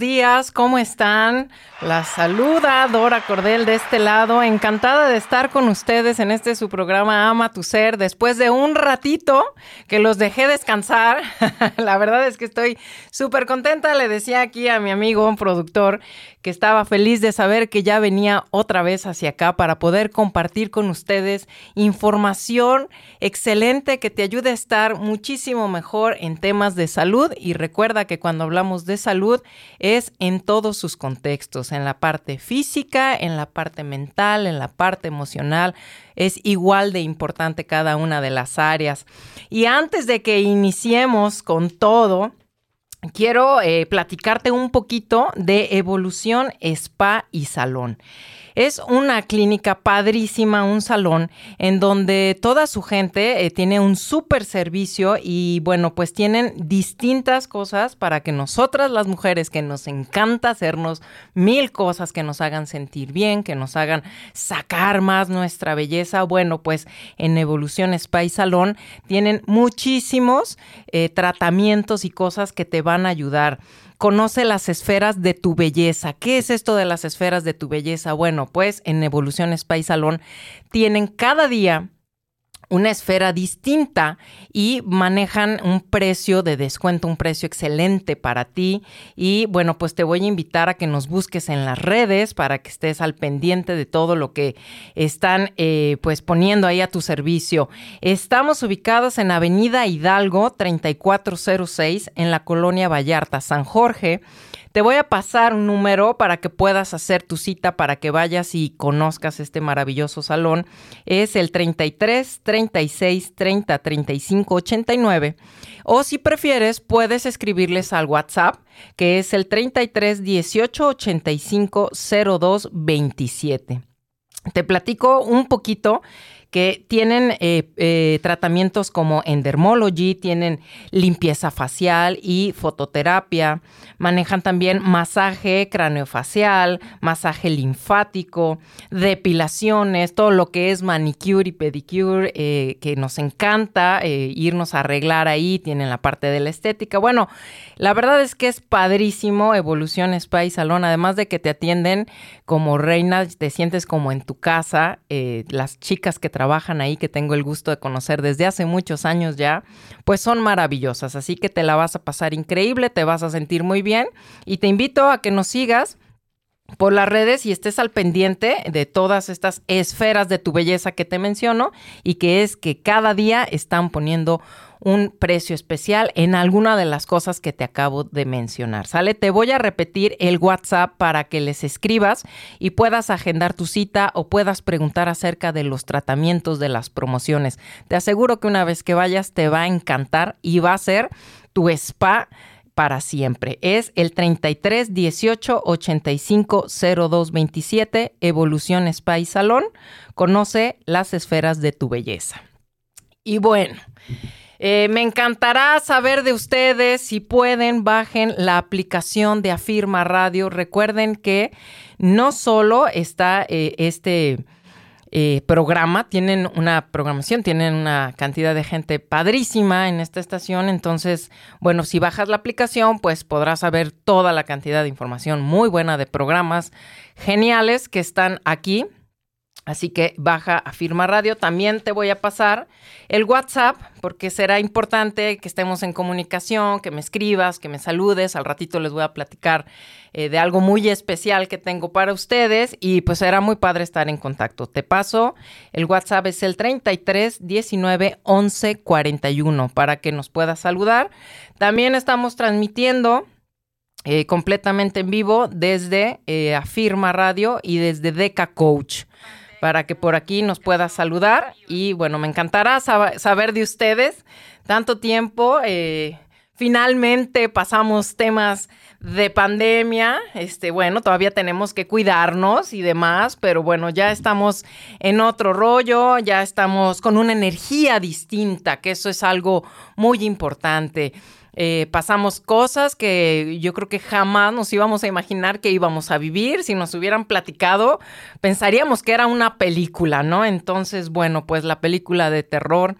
Días, ¿cómo están? La saluda Dora Cordel de este lado, encantada de estar con ustedes en este su programa Ama tu Ser, después de un ratito que los dejé descansar. La verdad es que estoy súper contenta, le decía aquí a mi amigo, un productor, que estaba feliz de saber que ya venía otra vez hacia acá para poder compartir con ustedes información excelente que te ayude a estar muchísimo mejor en temas de salud. Y recuerda que cuando hablamos de salud es en todos sus contextos, en la parte física, en la parte mental, en la parte emocional, es igual de importante cada una de las áreas. Y antes de que iniciemos con todo, quiero eh, platicarte un poquito de Evolución Spa y Salón. Es una clínica padrísima, un salón en donde toda su gente eh, tiene un súper servicio y bueno, pues tienen distintas cosas para que nosotras las mujeres que nos encanta hacernos mil cosas que nos hagan sentir bien, que nos hagan sacar más nuestra belleza, bueno, pues en Evolución Spa y Salón tienen muchísimos eh, tratamientos y cosas que te van a ayudar. Conoce las esferas de tu belleza. ¿Qué es esto de las esferas de tu belleza? Bueno, pues en Evolución Spa y Salón tienen cada día una esfera distinta y manejan un precio de descuento, un precio excelente para ti. Y bueno, pues te voy a invitar a que nos busques en las redes para que estés al pendiente de todo lo que están eh, pues poniendo ahí a tu servicio. Estamos ubicados en Avenida Hidalgo 3406 en la colonia Vallarta, San Jorge. Te voy a pasar un número para que puedas hacer tu cita, para que vayas y conozcas este maravilloso salón. Es el 33 36 30 35 89. O si prefieres, puedes escribirles al WhatsApp, que es el 33 18 85 02 27. Te platico un poquito que tienen eh, eh, tratamientos como Endermology, tienen limpieza facial y fototerapia, manejan también masaje craneofacial, masaje linfático, depilaciones, todo lo que es manicure y pedicure, eh, que nos encanta irnos a arreglar ahí, tienen la parte de la estética. Bueno, la verdad es que es padrísimo Evolución Spa y Salón, además de que te atienden como reina, te sientes como en tu casa, las chicas que trabajan ahí, que tengo el gusto de conocer desde hace muchos años ya, pues son maravillosas. Así que te la vas a pasar increíble, te vas a sentir muy bien y te invito a que nos sigas por las redes y estés al pendiente de todas estas esferas de tu belleza que te menciono y que es que cada día están poniendo un precio especial en alguna de las cosas que te acabo de mencionar. Sale, te voy a repetir el WhatsApp para que les escribas y puedas agendar tu cita o puedas preguntar acerca de los tratamientos de las promociones. Te aseguro que una vez que vayas te va a encantar y va a ser tu spa para siempre. Es el 33 18 85 02 27 Evolución Spa y Salón. Conoce las esferas de tu belleza. Y bueno, eh, me encantará saber de ustedes. Si pueden, bajen la aplicación de Afirma Radio. Recuerden que no solo está eh, este eh, programa, tienen una programación, tienen una cantidad de gente padrísima en esta estación, entonces, bueno, si bajas la aplicación, pues podrás saber toda la cantidad de información muy buena de programas geniales que están aquí Así que baja a Firma Radio. También te voy a pasar el WhatsApp porque será importante que estemos en comunicación, que me escribas, que me saludes. Al ratito les voy a platicar eh, de algo muy especial que tengo para ustedes y pues será muy padre estar en contacto. Te paso, el WhatsApp es el 33 19 11 41 para que nos puedas saludar. También estamos transmitiendo eh, completamente en vivo desde eh, Afirma Radio y desde Deca Coach para que por aquí nos pueda saludar. Y bueno, me encantará saber de ustedes. Tanto tiempo, eh, finalmente pasamos temas de pandemia. Este, bueno, todavía tenemos que cuidarnos y demás, pero bueno, ya estamos en otro rollo, ya estamos con una energía distinta, que eso es algo muy importante. Eh, pasamos cosas que yo creo que jamás nos íbamos a imaginar que íbamos a vivir. Si nos hubieran platicado, pensaríamos que era una película, ¿no? Entonces, bueno, pues la película de terror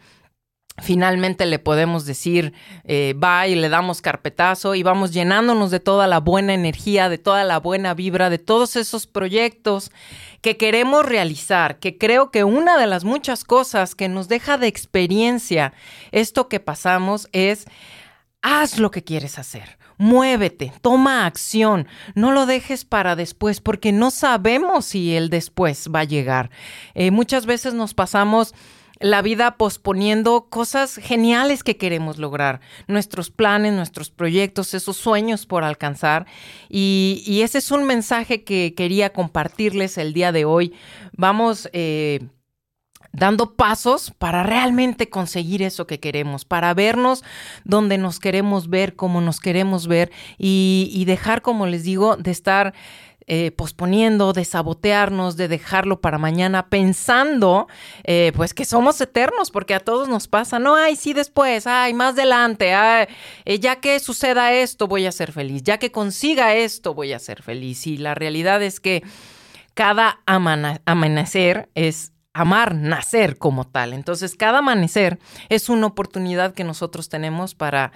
finalmente le podemos decir eh, y le damos carpetazo y vamos llenándonos de toda la buena energía, de toda la buena vibra, de todos esos proyectos que queremos realizar, que creo que una de las muchas cosas que nos deja de experiencia esto que pasamos es Haz lo que quieres hacer. Muévete, toma acción, no lo dejes para después porque no sabemos si el después va a llegar. Eh, muchas veces nos pasamos la vida posponiendo cosas geniales que queremos lograr, nuestros planes, nuestros proyectos, esos sueños por alcanzar. Y, ese es un mensaje que quería compartirles el día de hoy. Vamos... Eh, dando pasos para realmente conseguir eso que queremos, para vernos donde nos queremos ver, como nos queremos ver y, dejar, como les digo, de estar eh, posponiendo, de sabotearnos, de dejarlo para mañana, pensando eh, pues que somos eternos, porque a todos nos pasa, no, ay, sí después, ay, más adelante, eh, ya que suceda esto, voy a ser feliz, ya que consiga esto, voy a ser feliz. Y la realidad es que cada amanecer es amar, nacer como tal. Entonces, cada amanecer es una oportunidad que nosotros tenemos para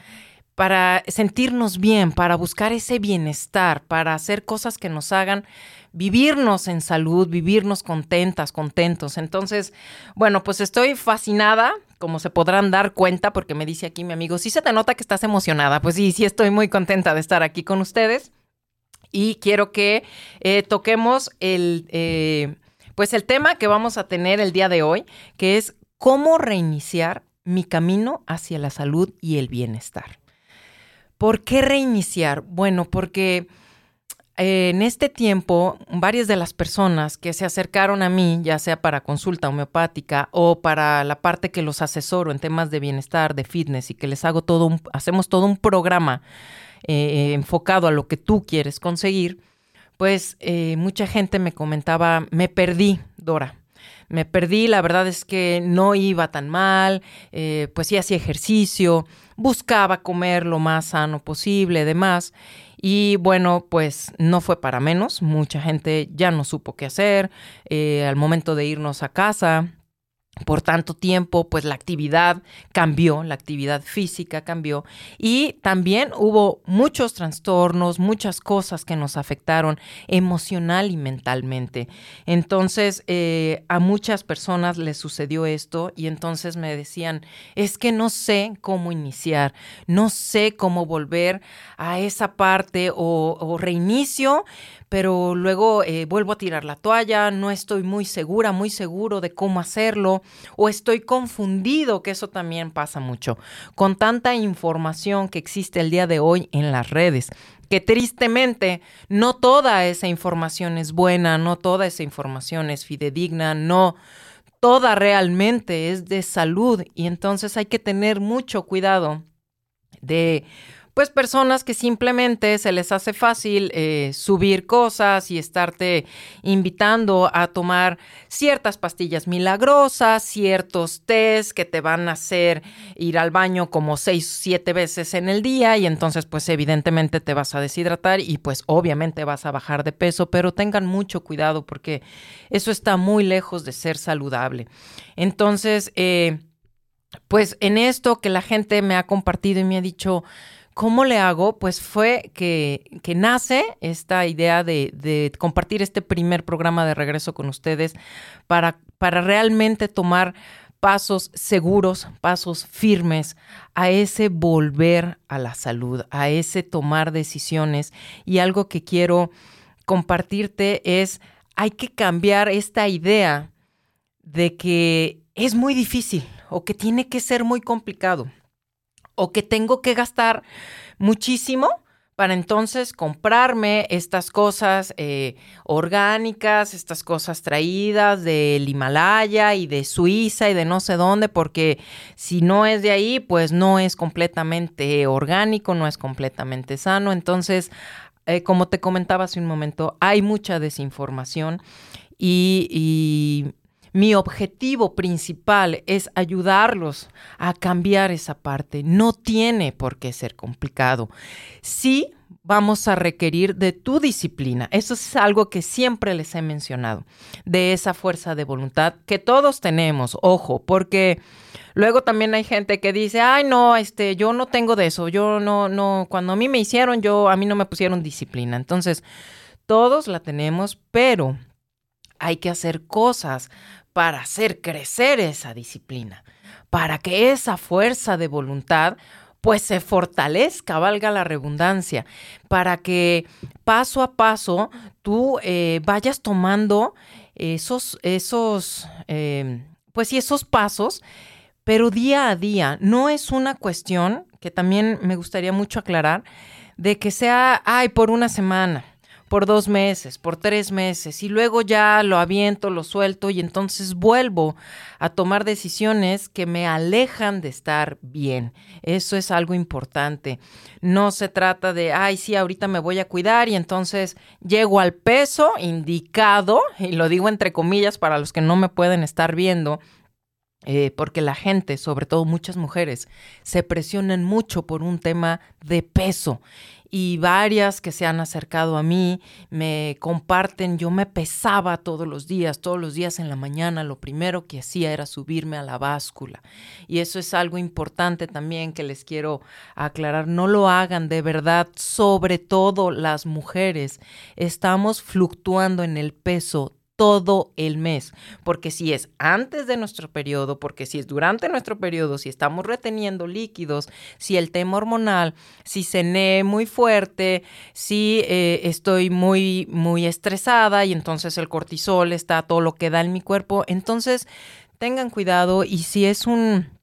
para sentirnos bien, para buscar ese bienestar, para hacer cosas que nos hagan vivirnos en salud, vivirnos contentas, contentos. Entonces, bueno, pues estoy fascinada, como se podrán dar cuenta, porque me dice aquí mi amigo, sí se te nota que estás emocionada. Pues sí, sí estoy muy contenta de estar aquí con ustedes. Y quiero que eh, toquemos el, eh, pues el tema que vamos a tener el día de hoy, que es cómo reiniciar mi camino hacia la salud y el bienestar. ¿Por qué reiniciar? Bueno, porque eh, en este tiempo, varias de las personas que se acercaron a mí, ya sea para consulta homeopática o para la parte que los asesoro en temas de bienestar, de fitness y que les hago todo un, hacemos todo un programa eh, enfocado a lo que tú quieres conseguir, pues eh, mucha gente me comentaba, me perdí, Dora. Me perdí, la verdad es que no iba tan mal, eh, pues sí hacía ejercicio, buscaba comer lo más sano posible, demás. Y bueno, pues no fue para menos, mucha gente ya no supo qué hacer. Eh, al momento de irnos a casa, por tanto tiempo, pues la actividad cambió, la actividad física cambió y también hubo muchos trastornos, muchas cosas que nos afectaron emocional y mentalmente. Entonces, eh, a muchas personas les sucedió esto y entonces me decían, es que no sé cómo iniciar, no sé cómo volver a esa parte o, o reinicio, pero luego eh, vuelvo a tirar la toalla, no estoy muy segura, muy seguro de cómo hacerlo, o estoy confundido, que eso también pasa mucho, con tanta información que existe el día de hoy en las redes que tristemente no toda esa información es buena, no toda esa información es fidedigna, no toda realmente es de salud y entonces hay que tener mucho cuidado de pues personas que simplemente se les hace fácil eh, subir cosas y estarte invitando a tomar ciertas pastillas milagrosas, ciertos test que te van a hacer ir al baño como seis, siete veces en el día y entonces pues evidentemente te vas a deshidratar y pues obviamente vas a bajar de peso, pero tengan mucho cuidado porque eso está muy lejos de ser saludable. Entonces, eh, pues en esto que la gente me ha compartido y me ha dicho, ¿Cómo le hago? Pues fue que, que nace esta idea de, compartir este primer programa de regreso con ustedes para, para realmente tomar pasos seguros, pasos firmes a ese volver a la salud, a ese tomar decisiones. Y algo que quiero compartirte es, hay que cambiar esta idea de que es muy difícil o que tiene que ser muy complicado o que tengo que gastar muchísimo para entonces comprarme estas cosas eh, orgánicas, estas cosas traídas del Himalaya y de Suiza y de no sé dónde, porque si no es de ahí, pues no es completamente orgánico, no es completamente sano. Entonces, eh, como te comentaba hace un momento, hay mucha desinformación y, y mi objetivo principal es ayudarlos a cambiar esa parte. No tiene por qué ser complicado. Sí vamos a requerir de tu disciplina. Eso es algo que siempre les he mencionado, de esa fuerza de voluntad que todos tenemos, ojo, porque luego también hay gente que dice, "Ay, no, este, yo no tengo de eso. Yo no no cuando a mí me hicieron, yo a mí no me pusieron disciplina." Entonces, todos la tenemos, pero hay que hacer cosas para hacer crecer esa disciplina, para que esa fuerza de voluntad pues se fortalezca, valga la redundancia, para que paso a paso tú eh, vayas tomando esos, esos, eh, pues sí, esos pasos, pero día a día. No es una cuestión, que también me gustaría mucho aclarar, de que sea, ay, por una semana por dos meses, por tres meses, y luego ya lo aviento, lo suelto y entonces vuelvo a tomar decisiones que me alejan de estar bien. Eso es algo importante. No se trata de, ay, sí, ahorita me voy a cuidar y entonces llego al peso indicado, y lo digo entre comillas para los que no me pueden estar viendo, eh, porque la gente, sobre todo muchas mujeres, se presionan mucho por un tema de peso y varias que se han acercado a mí me comparten, yo me pesaba todos los días, todos los días en la mañana, lo primero que hacía era subirme a la báscula. Y eso es algo importante también que les quiero aclarar, no lo hagan de verdad, sobre todo las mujeres. Estamos fluctuando en el peso todo el mes, porque si es antes de nuestro periodo, porque si es durante nuestro periodo, si estamos reteniendo líquidos, si el tema hormonal, si cené muy fuerte, si eh, estoy muy, muy estresada y entonces el cortisol está todo lo que da en mi cuerpo, entonces tengan cuidado y si es un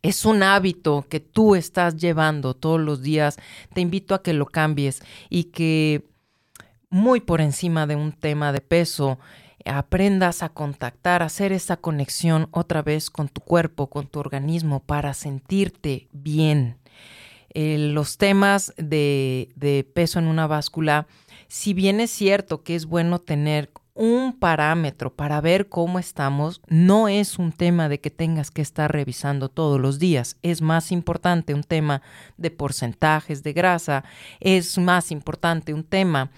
es un hábito que tú estás llevando todos los días, te invito a que lo cambies y que muy por encima de un tema de peso, aprendas a contactar, a hacer esa conexión otra vez con tu cuerpo, con tu organismo, para sentirte bien. Eh, los temas de, de peso en una báscula, si bien es cierto que es bueno tener un parámetro para ver cómo estamos, no es un tema de que tengas que estar revisando todos los días. Es más importante un tema de porcentajes de grasa, es más importante un tema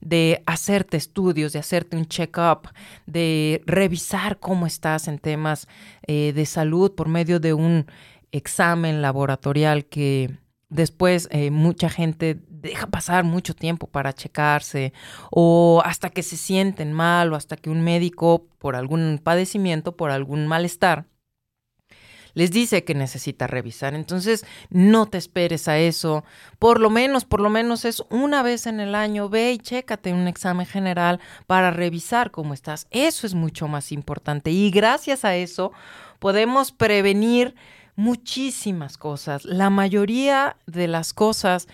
de hacerte estudios, de hacerte un check-up, de revisar cómo estás en temas eh, de salud por medio de un examen laboratorial que después eh, mucha gente deja pasar mucho tiempo para checarse o hasta que se sienten mal o hasta que un médico por algún padecimiento, por algún malestar, les dice que necesita revisar. Entonces, no te esperes a eso. Por lo menos, por lo menos es una vez en el año, ve y chécate un examen general para revisar cómo estás. Eso es mucho más importante y gracias a eso podemos prevenir muchísimas cosas. La mayoría de las cosas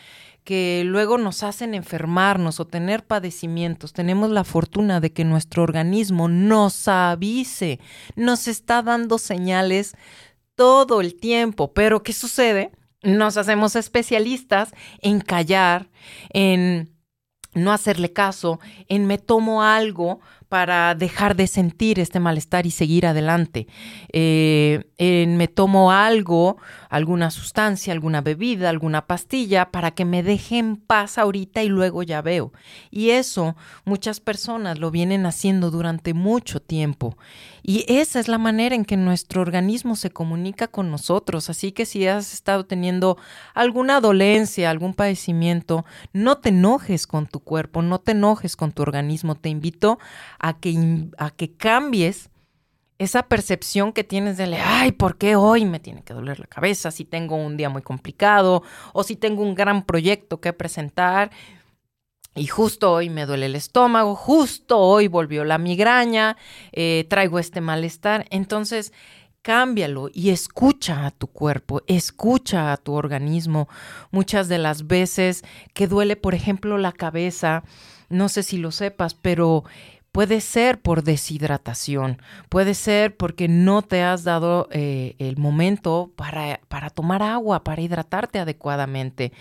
que luego nos hacen enfermarnos o tener padecimientos, tenemos la fortuna de que nuestro organismo nos avise, nos está dando señales todo el tiempo. Pero ¿qué sucede? Nos hacemos especialistas en callar, en no hacerle caso, en me tomo algo para dejar de sentir este malestar y seguir adelante. Eh, me tomo algo, alguna sustancia, alguna bebida, alguna pastilla para que me deje en paz ahorita y luego ya veo. Y eso muchas personas lo vienen haciendo durante mucho tiempo. Y esa es la manera en que nuestro organismo se comunica con nosotros. Así que si has estado teniendo alguna dolencia, algún padecimiento, no te enojes con tu cuerpo, no te enojes con tu organismo. Te invito que, a que cambies esa percepción que tienes de, ay, ¿por qué hoy me tiene que doler la cabeza si tengo un día muy complicado o si tengo un gran proyecto que presentar? Y justo hoy me duele el estómago, justo hoy volvió la migraña, eh, traigo este malestar. Entonces, cámbialo y escucha a tu cuerpo, escucha a tu organismo. Muchas de las veces que duele, por ejemplo, la cabeza, no sé si lo sepas, pero Puede ser por deshidratación, puede ser porque no te has dado eh, el momento para, para, tomar agua, para hidratarte adecuadamente.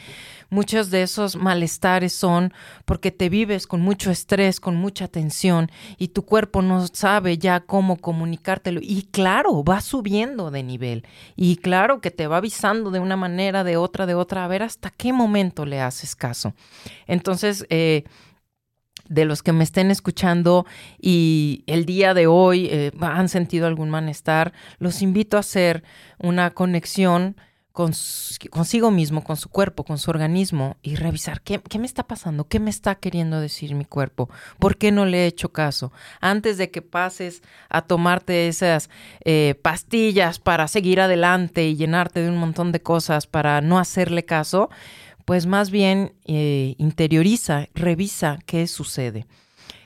Muchos de esos malestares son porque te vives con mucho estrés, con mucha tensión y tu cuerpo no sabe ya cómo comunicártelo. Y claro, va subiendo de nivel y claro que te va avisando de una manera, de otra, de otra, a ver hasta qué momento le haces caso. Entonces, eh, de los que me estén escuchando y el día de hoy eh, han sentido algún malestar, los invito a hacer una conexión consigo mismo, con su cuerpo, con su organismo y revisar qué, me está pasando, qué me está queriendo decir mi cuerpo, por qué no le he hecho caso. Antes de que pases a tomarte esas eh, pastillas para seguir adelante y llenarte de un montón de cosas para no hacerle caso, pues más bien eh, interioriza, revisa qué sucede.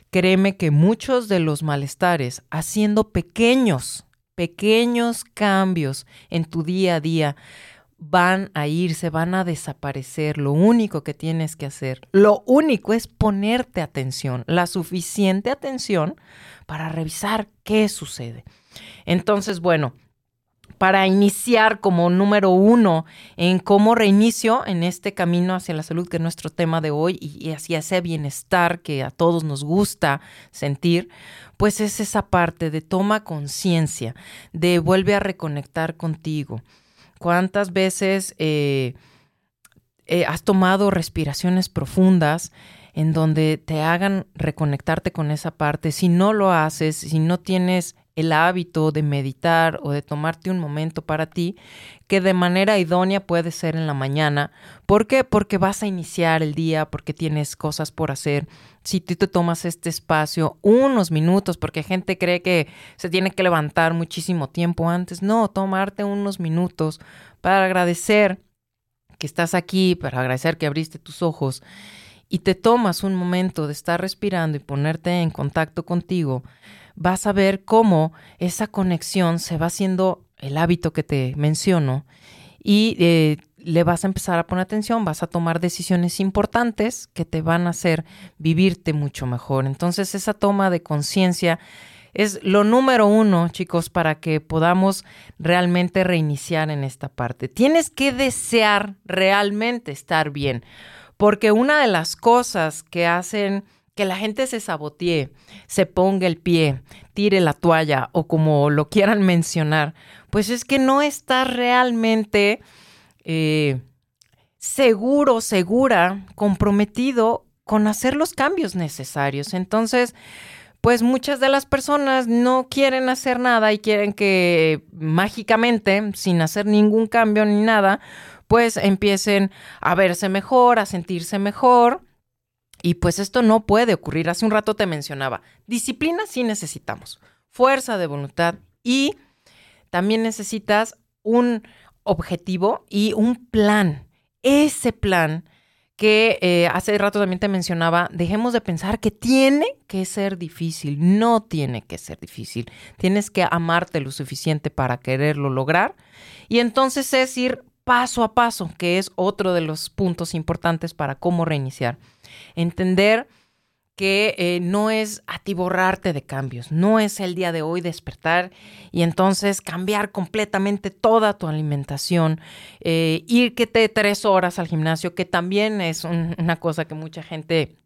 Créeme que muchos de los malestares, haciendo pequeños, pequeños cambios en tu día a día, van a irse, van a desaparecer. Lo único que tienes que hacer, lo único es ponerte atención, la suficiente atención para revisar qué sucede. Entonces, bueno, para iniciar como número uno en cómo reinicio en este camino hacia la salud, que es nuestro tema de hoy, y hacia ese bienestar que a todos nos gusta sentir, pues es esa parte de toma conciencia, de vuelve a reconectar contigo. ¿Cuántas veces eh, eh, has tomado respiraciones profundas? en donde te hagan reconectarte con esa parte. Si no lo haces, si no tienes el hábito de meditar o de tomarte un momento para ti, que de manera idónea puede ser en la mañana. ¿Por qué? Porque vas a iniciar el día, porque tienes cosas por hacer. Si tú te tomas este espacio, unos minutos, porque gente cree que se tiene que levantar muchísimo tiempo antes. No, tomarte unos minutos para agradecer que estás aquí, para agradecer que abriste tus ojos y te tomas un momento de estar respirando y ponerte en contacto contigo, vas a ver cómo esa conexión se va haciendo el hábito que te menciono y eh, le vas a empezar a poner atención, vas a tomar decisiones importantes que te van a hacer vivirte mucho mejor. Entonces esa toma de conciencia es lo número uno, chicos, para que podamos realmente reiniciar en esta parte. Tienes que desear realmente estar bien, porque una de las cosas que hacen que la gente se sabotee, se ponga el pie, tire la toalla o como lo quieran mencionar, pues es que no está realmente eh, seguro, segura, comprometido con hacer los cambios necesarios. Entonces, pues muchas de las personas no quieren hacer nada y quieren que mágicamente, sin hacer ningún cambio ni nada, pues empiecen a verse mejor, a sentirse mejor y pues esto no puede ocurrir. Hace un rato te mencionaba, disciplina sí necesitamos, fuerza de voluntad y también necesitas un objetivo y un plan. Ese plan que eh, hace rato también te mencionaba, dejemos de pensar que tiene que ser difícil. No tiene que ser difícil. Tienes que amarte lo suficiente para quererlo lograr. Y entonces es ir paso a paso, que es otro de los puntos importantes para cómo reiniciar. Entender que eh, no es atiborrarte de cambios, no es el día de hoy despertar y entonces cambiar completamente toda tu alimentación, eh, ir que te tres horas al gimnasio, que también es una cosa que mucha gente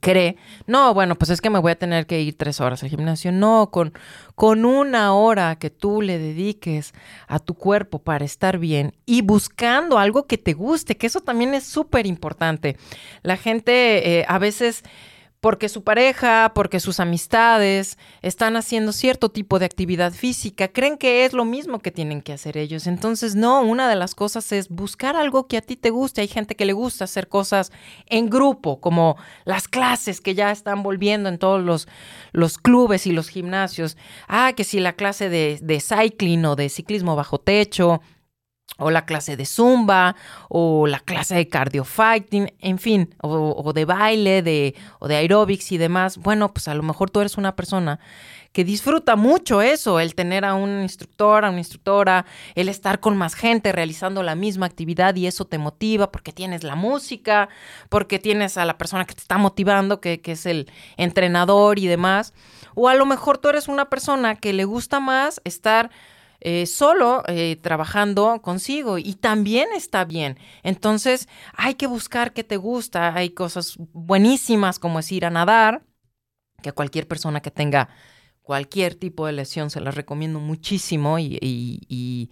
cree, no, bueno, pues es que me voy a tener que ir tres horas al gimnasio. No, con, con una hora que tú le dediques a tu cuerpo para estar bien y buscando algo que te guste, que eso también es súper importante. La gente eh, a veces porque su pareja, porque sus amistades están haciendo cierto tipo de actividad física, creen que es lo mismo que tienen que hacer ellos. Entonces, no, una de las cosas es buscar algo que a ti te guste. Hay gente que le gusta hacer cosas en grupo, como las clases que ya están volviendo en todos los, los clubes y los gimnasios. Ah, que si la clase de, de cycling o de ciclismo bajo techo, o la clase de zumba, o la clase de cardio fighting, en fin, o, de baile, de, o de aerobics y demás. Bueno, pues a lo mejor tú eres una persona que disfruta mucho eso, el tener a un instructor, a una instructora, el estar con más gente realizando la misma actividad y eso te motiva porque tienes la música, porque tienes a la persona que te está motivando, que, que es el entrenador y demás. O a lo mejor tú eres una persona que le gusta más estar eh, solo eh, trabajando consigo y también está bien. Entonces hay que buscar qué te gusta. Hay cosas buenísimas como es ir a nadar, que cualquier persona que tenga cualquier tipo de lesión se las recomiendo muchísimo y, y,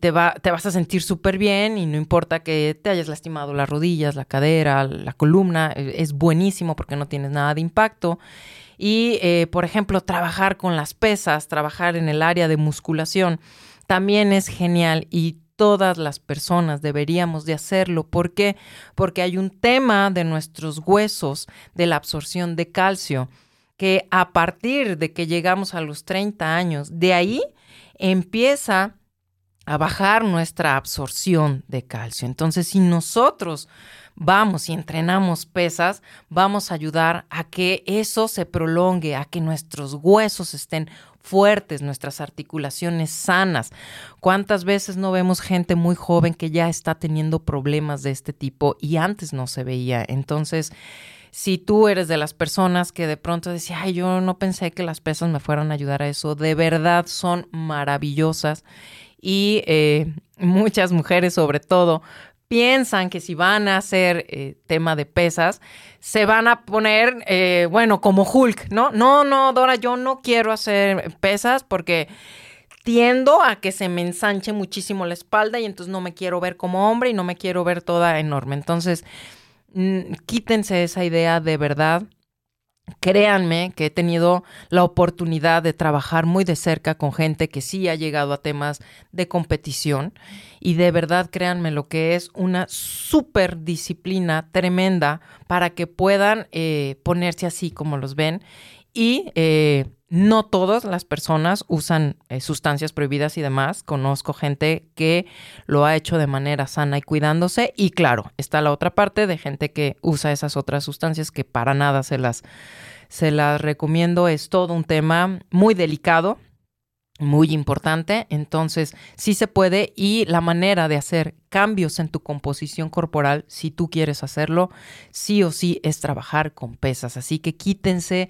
te, va, te vas a sentir súper bien y no importa que te hayas lastimado las rodillas, la cadera, la columna, eh, es buenísimo porque no tienes nada de impacto. Y, eh, por ejemplo, trabajar con las pesas, trabajar en el área de musculación, también es genial y todas las personas deberíamos de hacerlo. ¿Por qué? Porque hay un tema de nuestros huesos, de la absorción de calcio, que a partir de que llegamos a los 30 años, de ahí empieza a bajar nuestra absorción de calcio. Entonces, si nosotros vamos y entrenamos pesas, vamos a ayudar a que eso se prolongue, a que nuestros huesos estén fuertes, nuestras articulaciones sanas. ¿Cuántas veces no vemos gente muy joven que ya está teniendo problemas de este tipo y antes no se veía? Entonces, si tú eres de las personas que de pronto decía, ay, yo no pensé que las pesas me fueran a ayudar a eso, de verdad son maravillosas y eh, muchas mujeres sobre todo piensan que si van a hacer eh, tema de pesas, se van a poner, eh, bueno, como Hulk, ¿no? No, no, Dora, yo no quiero hacer pesas porque tiendo a que se me ensanche muchísimo la espalda y entonces no me quiero ver como hombre y no me quiero ver toda enorme. Entonces, mm, quítense esa idea de verdad. Créanme que he tenido la oportunidad de trabajar muy de cerca con gente que sí ha llegado a temas de competición y de verdad créanme lo que es una súper disciplina tremenda para que puedan eh, ponerse así como los ven y eh, no todas las personas usan eh, sustancias prohibidas y demás. Conozco gente que lo ha hecho de manera sana y cuidándose. Y claro, está la otra parte de gente que usa esas otras sustancias que para nada se las, se las recomiendo. Es todo un tema muy delicado muy importante. Entonces, sí se puede y la manera de hacer cambios en tu composición corporal, si tú quieres hacerlo, sí o sí es trabajar con pesas. Así que quítense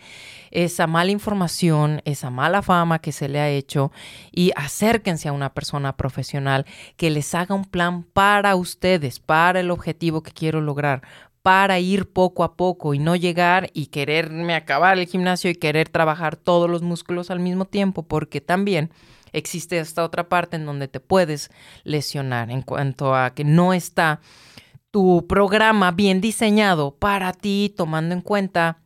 esa mala información, esa mala fama que se le ha hecho y acérquense a una persona profesional que les haga un plan para ustedes, para el objetivo que quiero lograr, para ir poco a poco y no llegar y quererme acabar el gimnasio y querer trabajar todos los músculos al mismo tiempo, porque también existe esta otra parte en donde te puedes lesionar en cuanto a que no está tu programa bien diseñado para ti, tomando en cuenta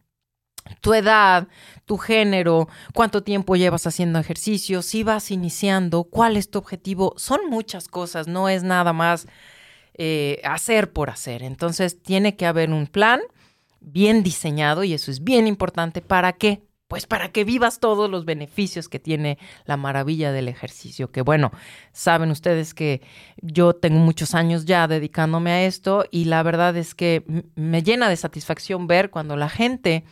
tu edad, tu género, cuánto tiempo llevas haciendo ejercicio, si vas iniciando, cuál es tu objetivo. Son muchas cosas, no es nada más eh, hacer por hacer. Entonces tiene que haber un plan bien diseñado y eso es bien importante. ¿Para qué? Pues para que vivas todos los beneficios que tiene la maravilla del ejercicio. Que bueno, saben ustedes que yo tengo muchos años ya dedicándome a esto y la verdad es que me llena de satisfacción ver cuando la gente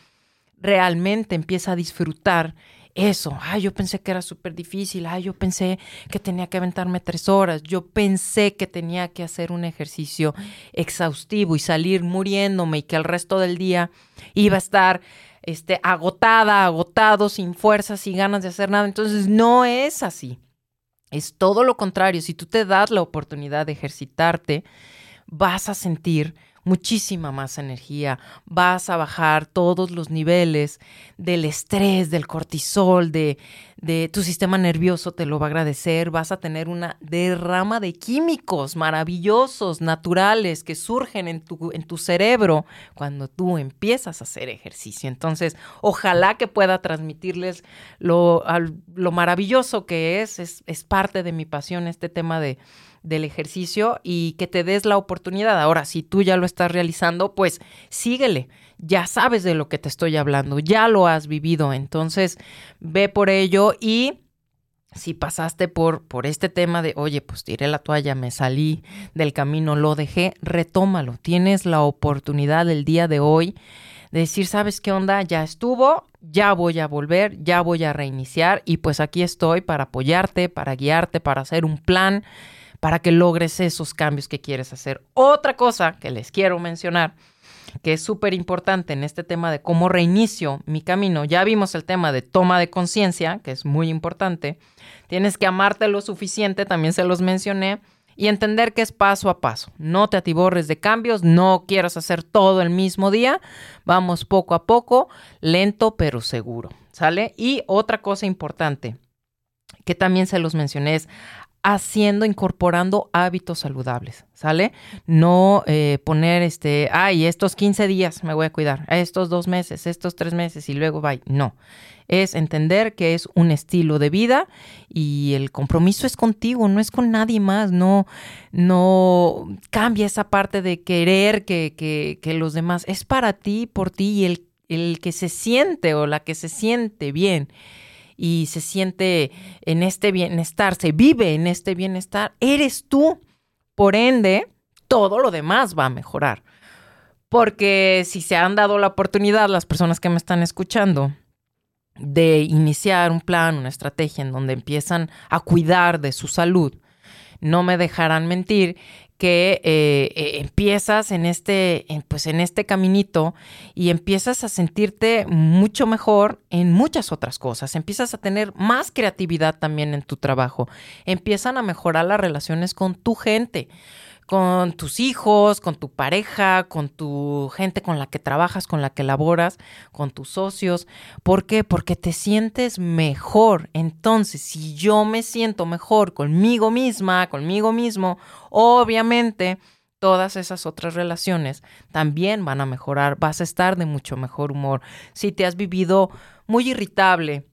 realmente empieza a disfrutar eso. Ay, yo pensé que era súper difícil. Ay, yo pensé que tenía que aventarme tres horas. Yo pensé que tenía que hacer un ejercicio exhaustivo y salir muriéndome y que el resto del día iba a estar este, agotada, agotado, sin fuerzas y ganas de hacer nada. Entonces, no es así. Es todo lo contrario. Si tú te das la oportunidad de ejercitarte, vas a sentir muchísima más energía, vas a bajar todos los niveles del estrés, del cortisol, de, de tu sistema nervioso te lo va a agradecer, vas a tener una derrama de químicos maravillosos, naturales, que surgen en tu, en tu cerebro cuando tú empiezas a hacer ejercicio. Entonces, ojalá que pueda transmitirles lo, lo maravilloso que es, es, es parte de mi pasión este tema de del ejercicio y que te des la oportunidad. Ahora, si tú ya lo estás realizando, pues síguele. Ya sabes de lo que te estoy hablando, ya lo has vivido. Entonces, ve por ello y si pasaste por, por este tema de, oye, pues tiré la toalla, me salí del camino, lo dejé, retómalo. Tienes la oportunidad el día de hoy de decir, ¿sabes qué onda? Ya estuvo, ya voy a volver, ya voy a reiniciar y pues aquí estoy para apoyarte, para guiarte, para hacer un plan para que logres esos cambios que quieres hacer. Otra cosa que les quiero mencionar, que es súper importante en este tema de cómo reinicio mi camino, ya vimos el tema de toma de conciencia, que es muy importante. Tienes que amarte lo suficiente, también se los mencioné, y entender que es paso a paso. No te atiborres de cambios, no quieras hacer todo el mismo día. Vamos poco a poco, lento pero seguro. ¿Sale? Y otra cosa importante que también se los mencioné es haciendo, incorporando hábitos saludables, ¿sale? No eh, poner este, ay, estos 15 días me voy a cuidar, estos dos meses, estos tres meses y luego bye. No, es entender que es un estilo de vida y el compromiso es contigo, no es con nadie más, no, no cambia esa parte de querer que, que, que los demás, es para ti, por ti y el, el que se siente o la que se siente bien y se siente en este bienestar, se vive en este bienestar, eres tú. Por ende, todo lo demás va a mejorar. Porque si se han dado la oportunidad las personas que me están escuchando de iniciar un plan, una estrategia en donde empiezan a cuidar de su salud, no me dejarán mentir que eh, eh, empiezas en este, pues en este caminito y empiezas a sentirte mucho mejor en muchas otras cosas. Empiezas a tener más creatividad también en tu trabajo. Empiezan a mejorar las relaciones con tu gente con tus hijos, con tu pareja, con tu gente con la que trabajas, con la que laboras, con tus socios. ¿Por qué? Porque te sientes mejor. Entonces, si yo me siento mejor conmigo misma, conmigo mismo, obviamente todas esas otras relaciones también van a mejorar, vas a estar de mucho mejor humor. Si te has vivido muy irritable,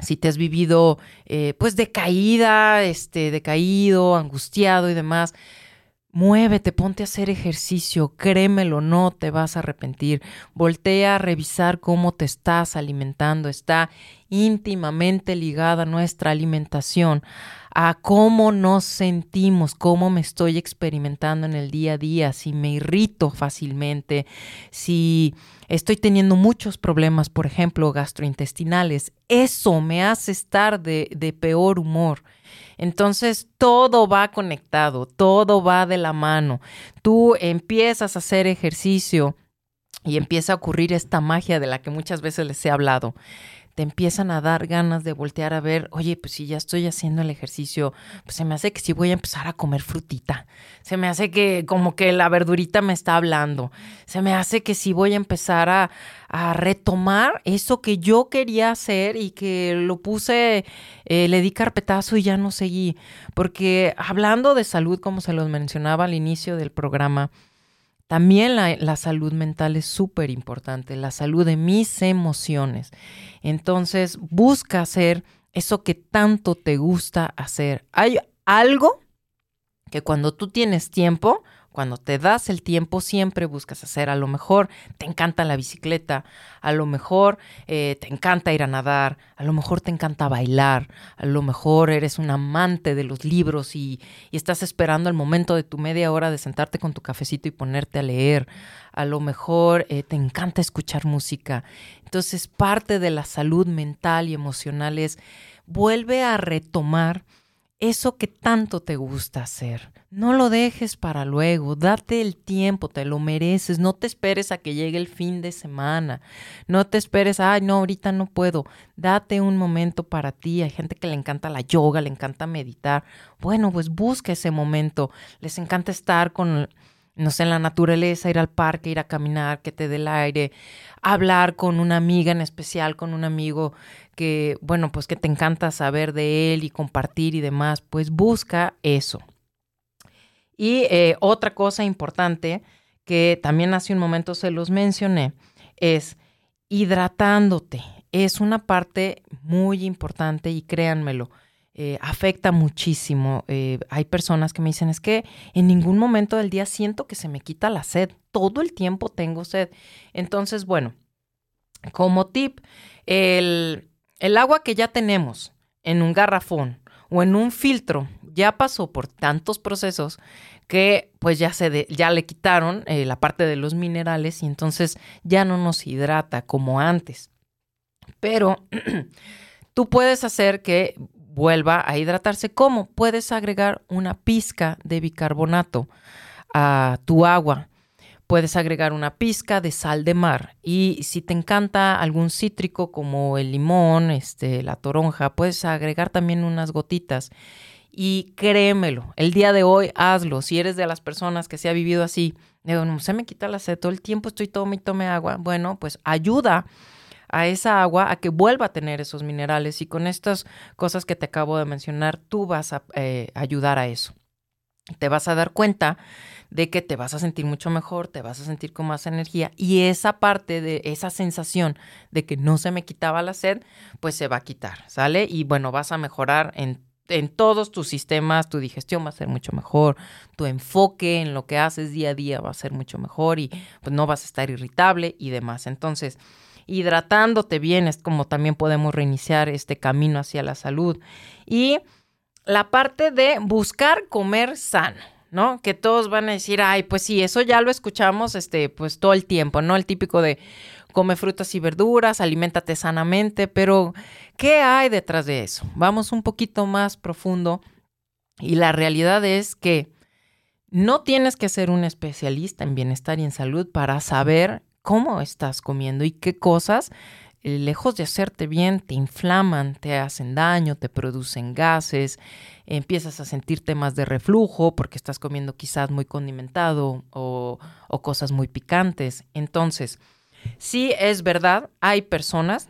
si te has vivido eh, pues decaída, este, decaído, angustiado y demás, Muévete, ponte a hacer ejercicio, créemelo, no te vas a arrepentir. Voltea a revisar cómo te estás alimentando. Está íntimamente ligada nuestra alimentación a cómo nos sentimos, cómo me estoy experimentando en el día a día, si me irrito fácilmente, si estoy teniendo muchos problemas, por ejemplo, gastrointestinales. Eso me hace estar de, de peor humor. Entonces todo va conectado, todo va de la mano. Tú empiezas a hacer ejercicio y empieza a ocurrir esta magia de la que muchas veces les he hablado te empiezan a dar ganas de voltear a ver, oye, pues si ya estoy haciendo el ejercicio, pues se me hace que sí voy a empezar a comer frutita, se me hace que como que la verdurita me está hablando, se me hace que sí voy a empezar a, a retomar eso que yo quería hacer y que lo puse, eh, le di carpetazo y ya no seguí, porque hablando de salud, como se los mencionaba al inicio del programa, también la, salud mental es súper importante, la salud de mis emociones. Entonces, busca hacer eso que tanto te gusta hacer. Hay algo que cuando tú tienes tiempo, cuando te das el tiempo, siempre buscas hacer. A lo mejor te encanta la bicicleta, a lo mejor eh, te encanta ir a nadar, a lo mejor te encanta bailar, a lo mejor eres un amante de los libros y, estás esperando el momento de tu media hora de sentarte con tu cafecito y ponerte a leer. A lo mejor eh, te encanta escuchar música. Entonces, parte de la salud mental y emocional es vuelve a retomar eso que tanto te gusta hacer. No lo dejes para luego, date el tiempo, te lo mereces, no te esperes a que llegue el fin de semana, no te esperes, ay, no, ahorita no puedo, date un momento para ti, hay gente que le encanta la yoga, le encanta meditar, bueno, pues busca ese momento, les encanta estar con no sé, en la naturaleza, ir al parque, ir a caminar, que te dé el aire, hablar con una amiga en especial, con un amigo que, bueno, pues que te encanta saber de él y compartir y demás, pues busca eso. Y eh, otra cosa importante que también hace un momento se los mencioné es hidratándote. Es una parte muy importante y créanmelo, eh, afecta muchísimo. Eh, hay personas que me dicen, es que en ningún momento del día siento que se me quita la sed. Todo el tiempo tengo sed. Entonces, bueno, como tip, el, el agua que ya tenemos en un garrafón o en un filtro ya pasó por tantos procesos que pues ya se ya le quitaron eh, la parte de los minerales y entonces ya no nos hidrata como antes. Pero tú puedes hacer que vuelva a hidratarse. ¿Cómo? Puedes agregar una pizca de bicarbonato a tu agua. Puedes agregar una pizca de sal de mar y si te encanta algún cítrico como el limón, este, la toronja, puedes agregar también unas gotitas. Y créemelo, el día de hoy hazlo. Si eres de las personas que se ha vivido así, no se me quita la sed, todo el tiempo estoy tome y tome agua. Bueno, pues ayuda a esa agua a que vuelva a tener esos minerales y con estas cosas que te acabo de mencionar, tú vas a eh, ayudar a eso. Te vas a dar cuenta de que te vas a sentir mucho mejor, te vas a sentir con más energía y esa parte de esa sensación de que no se me quitaba la sed, pues se va a quitar, ¿sale? Y bueno, vas a mejorar en en todos tus sistemas, tu digestión va a ser mucho mejor, tu enfoque en lo que haces día a día va a ser mucho mejor y pues no vas a estar irritable y demás. Entonces, hidratándote bien es como también podemos reiniciar este camino hacia la salud. Y la parte de buscar comer sano. ¿no? Que todos van a decir, ay, pues sí, eso ya lo escuchamos, este, pues todo el tiempo, ¿no? El típico de come frutas y verduras, aliméntate sanamente, pero ¿qué hay detrás de eso? Vamos un poquito más profundo y la realidad es que no tienes que ser un especialista en bienestar y en salud para saber cómo estás comiendo y qué cosas, eh, lejos de hacerte bien, te inflaman, te hacen daño, te producen gases, empiezas a sentirte más de reflujo porque estás comiendo quizás muy condimentado o, o cosas muy picantes. Entonces, sí es verdad, hay personas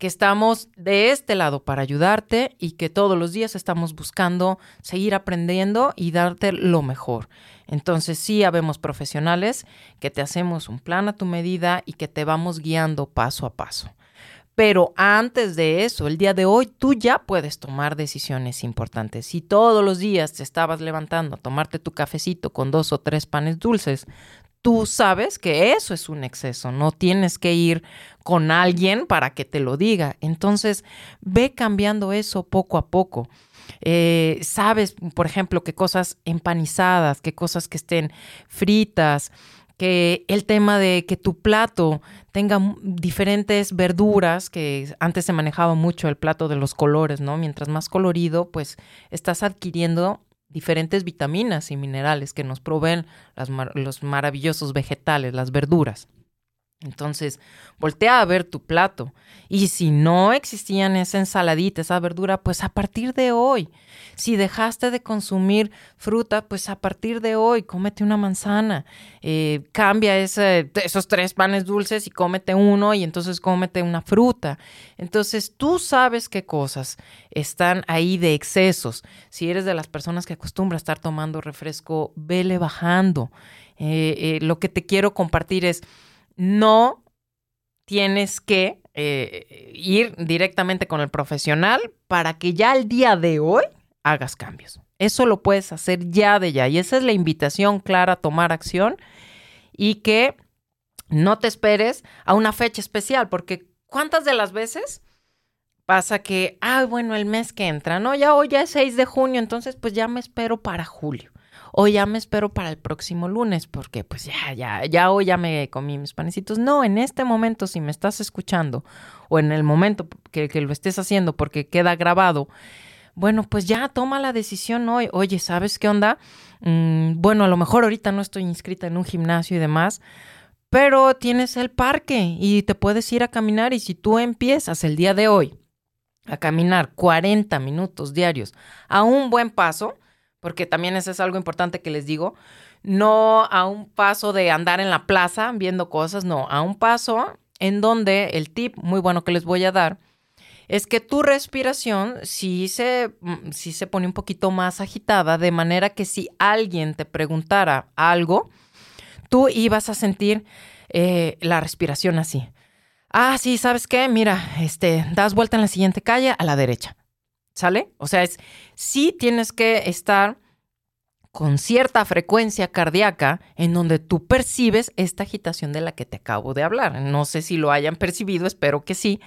que estamos de este lado para ayudarte y que todos los días estamos buscando seguir aprendiendo y darte lo mejor. Entonces sí habemos profesionales que te hacemos un plan a tu medida y que te vamos guiando paso a paso. Pero antes de eso, el día de hoy, tú ya puedes tomar decisiones importantes. Si todos los días te estabas levantando a tomarte tu cafecito con dos o tres panes dulces, tú sabes que eso es un exceso, no tienes que ir con alguien para que te lo diga. Entonces, ve cambiando eso poco a poco. Eh, sabes, por ejemplo, qué cosas empanizadas, qué cosas que estén fritas, que el tema de que tu plato tenga diferentes verduras, que antes se manejaba mucho el plato de los colores, ¿no? Mientras más colorido, pues estás adquiriendo diferentes vitaminas y minerales que nos proveen los maravillosos vegetales, las verduras. Entonces, voltea a ver tu plato. Y si no existían esa ensaladita, esa verdura, pues a partir de hoy. Si dejaste de consumir fruta, pues a partir de hoy, cómete una manzana. Eh, cambia esos tres panes dulces y cómete uno y entonces cómete una fruta. Entonces, tú sabes qué cosas están ahí de excesos. Si eres de las personas que acostumbra estar tomando refresco, vele bajando. Eh, eh, lo que te quiero compartir es no tienes que eh, ir directamente con el profesional para que ya el día de hoy hagas cambios. Eso lo puedes hacer ya de ya. Y esa es la invitación clara a tomar acción y que no te esperes a una fecha especial, porque ¿cuántas de las veces pasa que, ah, bueno, el mes que entra, no, ya hoy ya es 6 de junio, entonces pues ya me espero para julio o ya me espero para el próximo lunes porque pues ya, ya, ya hoy ya me comí mis panecitos. No, en este momento si me estás escuchando o en el momento que, lo estés haciendo porque queda grabado, bueno, pues ya toma la decisión hoy. Oye, ¿sabes qué onda? Mm, bueno, a lo mejor ahorita no estoy inscrita en un gimnasio y demás, pero tienes el parque y te puedes ir a caminar y si tú empiezas el día de hoy a caminar 40 minutos diarios a un buen paso, porque también eso es algo importante que les digo, no a un paso de andar en la plaza viendo cosas, no, a un paso en donde el tip muy bueno que les voy a dar es que tu respiración sí se, mm, sí se pone un poquito más agitada, de manera que si alguien te preguntara algo, tú ibas a sentir eh, la respiración así. Ah, sí, ¿sabes qué? Mira, este, das vuelta en la siguiente calle a la derecha. ¿Sale? O sea, es sí tienes que estar con cierta frecuencia cardíaca en donde tú percibes esta agitación de la que te acabo de hablar. No sé si lo hayan percibido, espero que sí,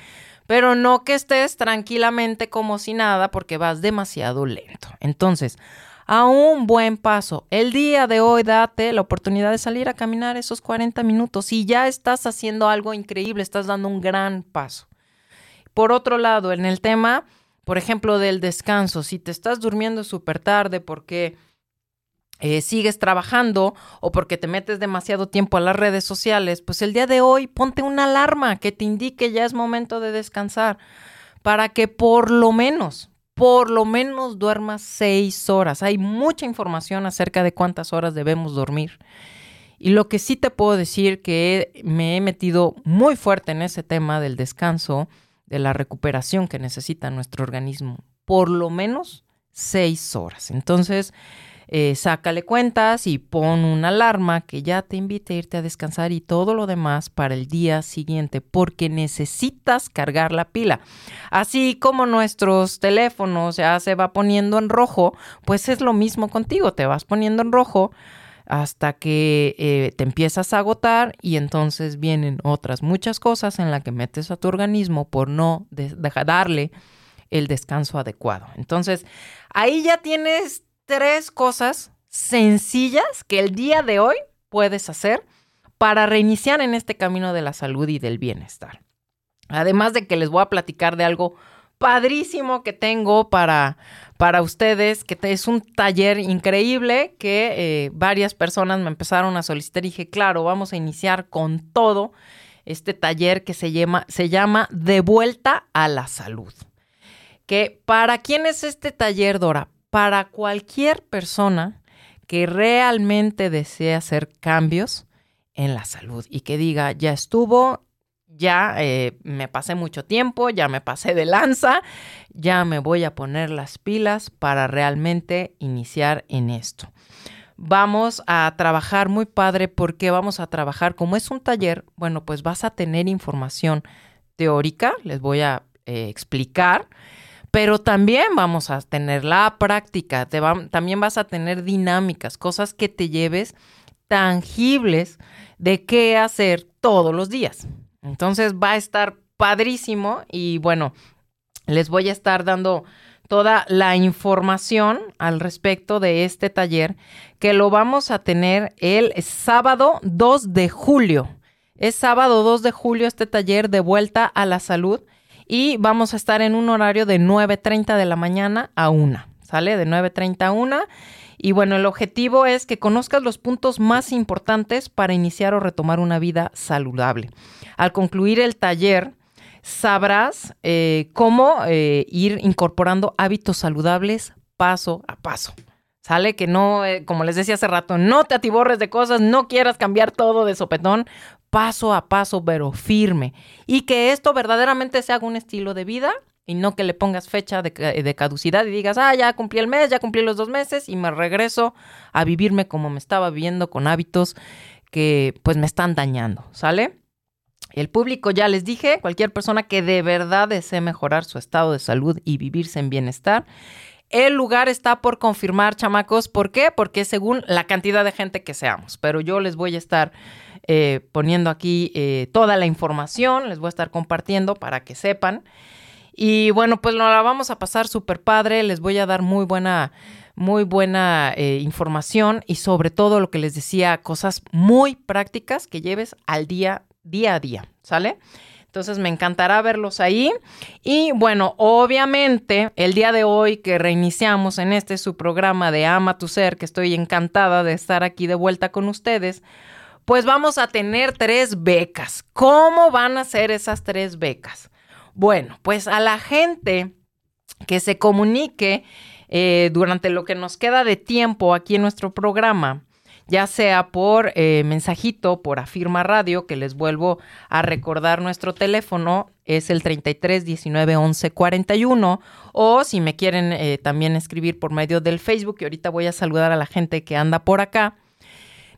pero no que estés tranquilamente como si nada porque vas demasiado lento. Entonces, a un buen paso. El día de hoy date la oportunidad de salir a caminar esos 40 minutos y ya estás haciendo algo increíble, estás dando un gran paso. Por otro lado, en el tema, por ejemplo, del descanso, si te estás durmiendo súper tarde porque eh, sigues trabajando o porque te metes demasiado tiempo a las redes sociales, pues el día de hoy ponte una alarma que te indique ya es momento de descansar para que por lo menos, por lo menos duermas seis horas. Hay mucha información acerca de cuántas horas debemos dormir. Y lo que sí te puedo decir que me he metido muy fuerte en ese tema del descanso, de la recuperación que necesita nuestro organismo, por lo menos seis horas. Entonces, eh, sácale cuentas y pon una alarma que ya te invite a irte a descansar y todo lo demás para el día siguiente, porque necesitas cargar la pila. Así como nuestros teléfonos ya se va poniendo en rojo, pues es lo mismo contigo, te vas poniendo en rojo hasta que eh, te empiezas a agotar y entonces vienen otras muchas cosas en las que metes a tu organismo por no darle el descanso adecuado. Entonces, ahí ya tienes tres cosas sencillas que el día de hoy puedes hacer para reiniciar en este camino de la salud y del bienestar. Además de que les voy a platicar de algo padrísimo que tengo para, para ustedes, que es un taller increíble que eh, varias personas me empezaron a solicitar y dije, claro, vamos a iniciar con todo este taller que se llama, se llama De vuelta a la salud. Que para quién es este taller, Dora? para cualquier persona que realmente desee hacer cambios en la salud y que diga, ya estuvo, ya eh, me pasé mucho tiempo, ya me pasé de lanza, ya me voy a poner las pilas para realmente iniciar en esto. Vamos a trabajar muy padre porque vamos a trabajar, como es un taller, bueno, pues vas a tener información teórica, les voy a eh, explicar pero también vamos a tener la práctica, también vas a tener dinámicas, cosas que te lleves tangibles de qué hacer todos los días. Entonces va a estar padrísimo y bueno, les voy a estar dando toda la información al respecto de este taller que lo vamos a tener el sábado 2 de julio. Es sábado 2 de julio este taller de vuelta a la salud y vamos a estar en un horario de 9.30 de la mañana a 1, ¿sale? De 9.30 a 1. Y bueno, el objetivo es que conozcas los puntos más importantes para iniciar o retomar una vida saludable. Al concluir el taller, sabrás eh, cómo eh, ir incorporando hábitos saludables paso a paso. ¿Sale? Que no, eh, como les decía hace rato, no te atiborres de cosas, no quieras cambiar todo de sopetón, paso a paso, pero firme. Y que esto verdaderamente se haga un estilo de vida y no que le pongas fecha de, caducidad y digas, ah, ya cumplí el mes, ya cumplí los dos meses y me regreso a vivirme como me estaba viviendo con hábitos que pues me están dañando, ¿sale? El público, ya les dije, cualquier persona que de verdad desee mejorar su estado de salud y vivirse en bienestar, el lugar está por confirmar, chamacos. ¿Por qué? Porque según la cantidad de gente que seamos. Pero yo les voy a estar eh, poniendo aquí eh, toda la información, les voy a estar compartiendo para que sepan. Y bueno, pues nos la vamos a pasar súper padre, les voy a dar muy buena, muy buena eh, información y sobre todo lo que les decía, cosas muy prácticas que lleves al día, día a día, ¿sale? Entonces me encantará verlos ahí. Y bueno, obviamente el día de hoy que reiniciamos en este su programa de Ama tu Ser, que estoy encantada de estar aquí de vuelta con ustedes, pues vamos a tener tres becas. ¿Cómo van a ser esas tres becas? Bueno, pues a la gente que se comunique eh, durante lo que nos queda de tiempo aquí en nuestro programa, ya sea por eh, mensajito, por Afirma Radio, que les vuelvo a recordar nuestro teléfono, es el 33 19 11 41, o si me quieren eh, también escribir por medio del Facebook, y ahorita voy a saludar a la gente que anda por acá.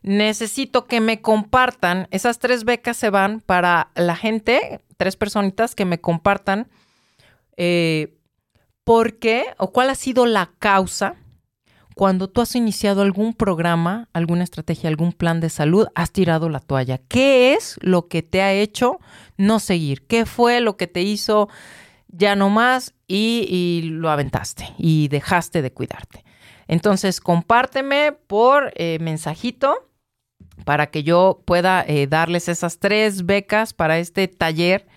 Necesito que me compartan, esas tres becas se van para la gente, tres personitas que me compartan eh, por qué o cuál ha sido la causa cuando tú has iniciado algún programa, alguna estrategia, algún plan de salud, has tirado la toalla. ¿Qué es lo que te ha hecho no seguir? ¿Qué fue lo que te hizo ya no más y, lo aventaste y dejaste de cuidarte? Entonces, compárteme por eh, mensajito para que yo pueda eh, darles esas tres becas para este taller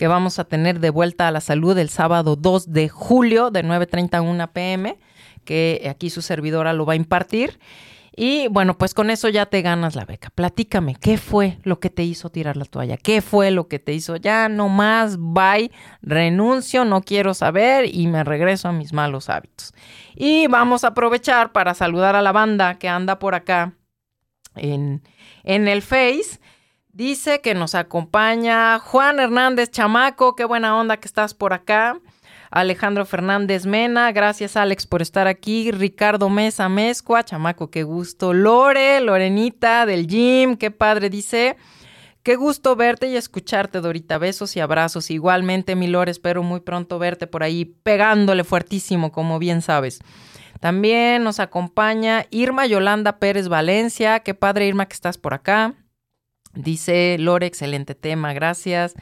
que vamos a tener de vuelta a la salud el sábado 2 de julio de 9.30 a 1 pm, que aquí su servidora lo va a impartir. Y bueno, pues con eso ya te ganas la beca. Platícame, ¿qué fue lo que te hizo tirar la toalla? ¿Qué fue lo que te hizo ya no más, bye, renuncio, no quiero saber y me regreso a mis malos hábitos? Y vamos a aprovechar para saludar a la banda que anda por acá en, en el Face. Dice que nos acompaña Juan Hernández Chamaco, qué buena onda que estás por acá. Alejandro Fernández Mena, gracias Alex por estar aquí. Ricardo Mesa Mezcua, chamaco, qué gusto. Lore, Lorenita del gym, qué padre, dice. Qué gusto verte y escucharte, Dorita. Besos y abrazos. Igualmente, mi Lore, espero muy pronto verte por ahí pegándole fuertísimo, como bien sabes. También nos acompaña Irma Yolanda Pérez Valencia. Qué padre, Irma, que estás por acá. Dice Lore, excelente tema, gracias.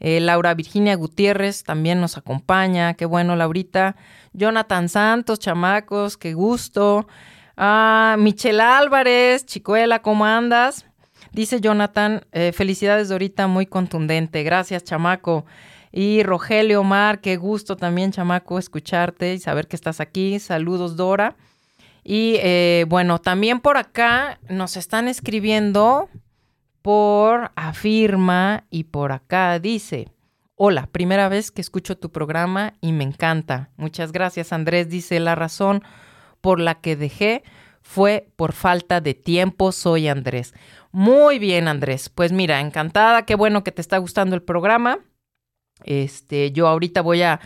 Eh, Laura Virginia Gutiérrez también nos acompaña. Qué bueno, Laurita. Jonathan Santos, chamacos, qué gusto. Ah, Michelle Álvarez, Chicuela, ¿cómo andas? Dice Jonathan, eh, felicidades Dorita, muy contundente. Gracias, chamaco. Y Rogelio Omar, qué gusto también, chamaco, escucharte y saber que estás aquí. Saludos, Dora. Y eh, bueno, también por acá nos están escribiendo por afirma y por acá dice, hola, primera vez que escucho tu programa y me encanta. Muchas gracias Andrés, dice, la razón por la que dejé fue por falta de tiempo, soy Andrés. Muy bien Andrés, pues mira, encantada, qué bueno que te está gustando el programa. Este, yo ahorita voy a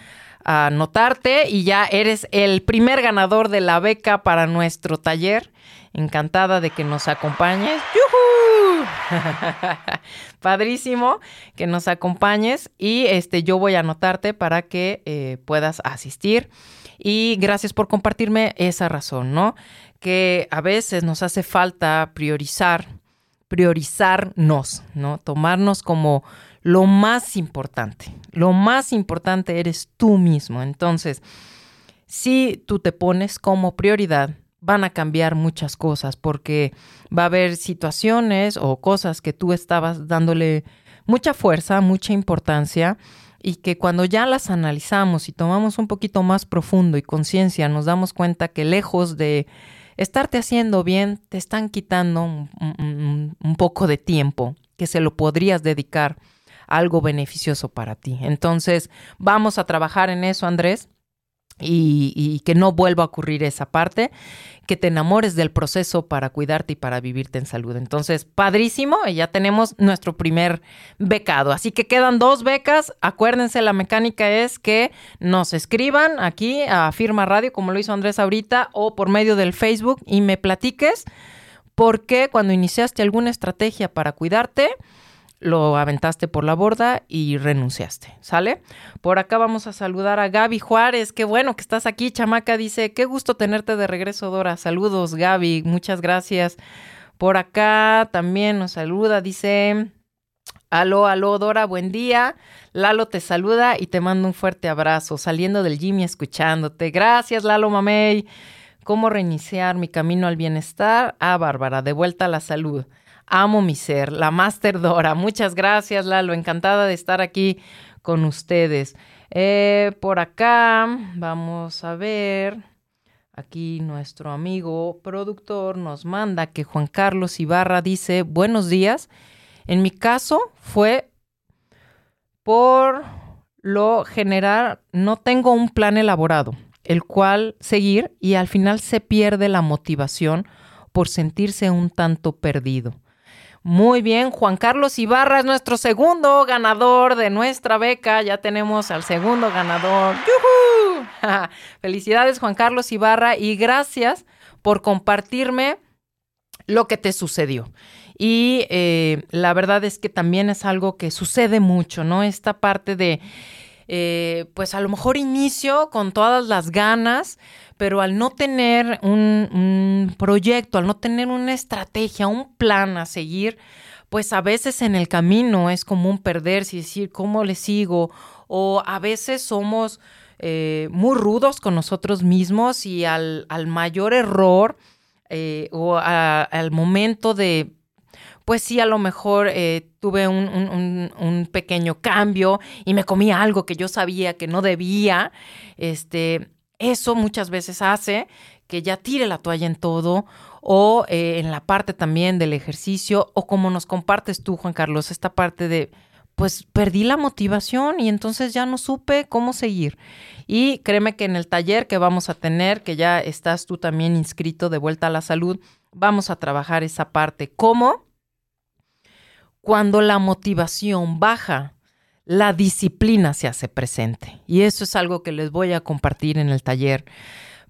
anotarte y ya eres el primer ganador de la beca para nuestro taller. Encantada de que nos acompañes. Padrísimo que nos acompañes y este, yo voy a anotarte para que eh, puedas asistir. Y gracias por compartirme esa razón, ¿no? Que a veces nos hace falta priorizar, priorizarnos, ¿no? Tomarnos como lo más importante. Lo más importante eres tú mismo. Entonces, si tú te pones como prioridad, van a cambiar muchas cosas porque va a haber situaciones o cosas que tú estabas dándole mucha fuerza, mucha importancia y que cuando ya las analizamos y tomamos un poquito más profundo y conciencia, nos damos cuenta que lejos de estarte haciendo bien, te están quitando un, un, poco de tiempo que se lo podrías dedicar algo beneficioso para ti. Entonces, vamos a trabajar en eso, Andrés y, que no vuelva a ocurrir esa parte, que te enamores del proceso para cuidarte y para vivirte en salud. Entonces, padrísimo, y ya tenemos nuestro primer becado. Así que quedan dos becas. Acuérdense, la mecánica es que nos escriban aquí a Firma Radio, como lo hizo Andrés ahorita, o por medio del Facebook y me platiques por qué cuando iniciaste alguna estrategia para cuidarte, lo aventaste por la borda y renunciaste, ¿sale? Por acá vamos a saludar a Gaby Juárez, qué bueno que estás aquí, chamaca, dice, qué gusto tenerte de regreso, Dora. Saludos, Gaby, muchas gracias. Por acá también nos saluda, dice, aló, aló, Dora, buen día. Lalo te saluda y te mando un fuerte abrazo, saliendo del gym y escuchándote. Gracias, Lalo Mamey. ¿Cómo reiniciar mi camino al bienestar? Ah, Bárbara, de vuelta a la salud. Amo mi ser, la Master Dora. Muchas gracias, Lalo. Encantada de estar aquí con ustedes. Eh, por acá, vamos a ver. Aquí nuestro amigo productor nos manda que Juan Carlos Ibarra dice, buenos días. En mi caso fue por lo general, no tengo un plan elaborado, el cual seguir y al final se pierde la motivación por sentirse un tanto perdido. Muy bien, Juan Carlos Ibarra es nuestro segundo ganador de nuestra beca. Ya tenemos al segundo ganador. ¡Yujú! Felicidades, Juan Carlos Ibarra, y gracias por compartirme lo que te sucedió. Y eh, la verdad es que también es algo que sucede mucho, ¿no? Esta parte de, eh, pues a lo mejor inicio con todas las ganas, pero al no tener un, proyecto, al no tener una estrategia, un plan a seguir, pues a veces en el camino es común perderse y decir, ¿cómo le sigo? O a veces somos eh, muy rudos con nosotros mismos y al, mayor error eh, o al momento de pues sí, a lo mejor eh, tuve un, un, un, pequeño cambio y me comí algo que yo sabía que no debía, este, eso muchas veces hace que ya tire la toalla en todo o eh, en la parte también del ejercicio o como nos compartes tú, Juan Carlos, esta parte de, pues perdí la motivación y entonces ya no supe cómo seguir. Y créeme que en el taller que vamos a tener, que ya estás tú también inscrito de vuelta a la salud, vamos a trabajar esa parte. ¿Cómo? Cuando la motivación baja, la disciplina se hace presente. Y eso es algo que les voy a compartir en el taller.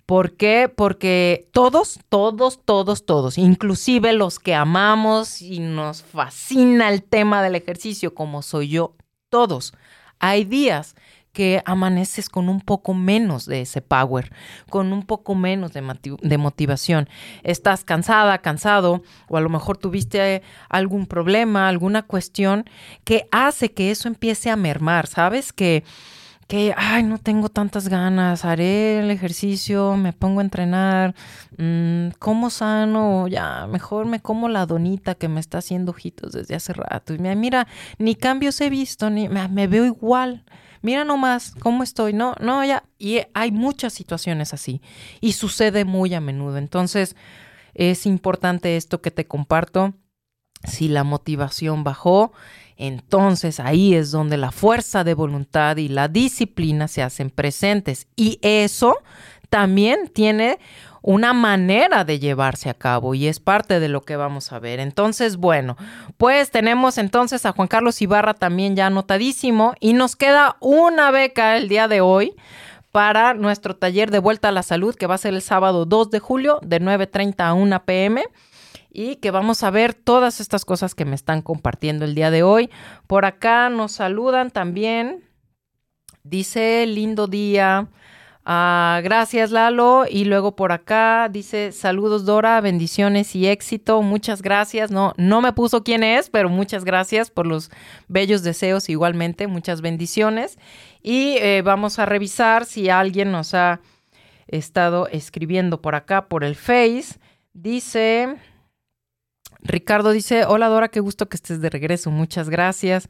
¿Por qué? Porque todos, todos, todos, todos, inclusive los que amamos y nos fascina el tema del ejercicio, como soy yo, todos, hay días que amaneces con un poco menos de ese power, con un poco menos de, motivación. Estás cansada, cansado, o a lo mejor tuviste algún problema, alguna cuestión que hace que eso empiece a mermar, ¿sabes? Que que, ay, no tengo tantas ganas, haré el ejercicio, me pongo a entrenar, mmm, como sano, ya, mejor me como la donita que me está haciendo ojitos desde hace rato. Y mira, ni cambios he visto, ni me veo igual mira nomás cómo estoy, no, no, ya. Y hay muchas situaciones así y sucede muy a menudo. Entonces, es importante esto que te comparto. Si la motivación bajó, entonces ahí es donde la fuerza de voluntad y la disciplina se hacen presentes. Y eso también tiene una manera de llevarse a cabo y es parte de lo que vamos a ver. Entonces, bueno, pues tenemos entonces a Juan Carlos Ibarra también ya anotadísimo y nos queda una beca el día de hoy para nuestro taller de vuelta a la salud que va a ser el sábado 2 de julio de 9.30 a 1 pm y que vamos a ver todas estas cosas que me están compartiendo el día de hoy. Por acá nos saludan también. Dice lindo día. Ah, gracias, Lalo. Y luego por acá dice: Saludos, Dora, bendiciones y éxito. Muchas gracias. No, no me puso quién es, pero muchas gracias por los bellos deseos. Igualmente, muchas bendiciones. Y eh, vamos a revisar si alguien nos ha estado escribiendo por acá, por el Face. Dice. Ricardo dice: Hola, Dora, qué gusto que estés de regreso. Muchas gracias.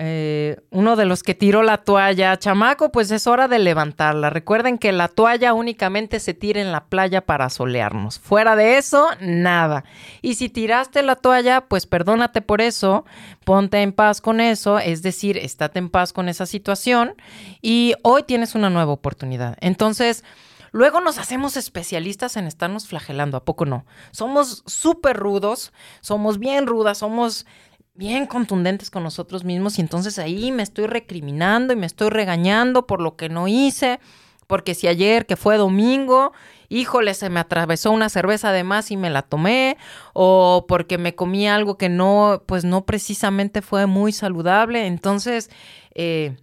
Eh, uno de los que tiró la toalla, chamaco, pues es hora de levantarla. Recuerden que la toalla únicamente se tira en la playa para solearnos. Fuera de eso, nada. Y si tiraste la toalla, pues perdónate por eso, ponte en paz con eso, es decir, estate en paz con esa situación y hoy tienes una nueva oportunidad. Entonces, Luego nos hacemos especialistas en estarnos flagelando, ¿a poco no? Somos súper rudos, somos bien rudas, somos bien contundentes con nosotros mismos y entonces ahí me estoy recriminando y me estoy regañando por lo que no hice, porque si ayer que fue domingo, híjole, se me atravesó una cerveza de más y me la tomé, o porque me comí algo que no, pues no precisamente fue muy saludable, entonces... Eh,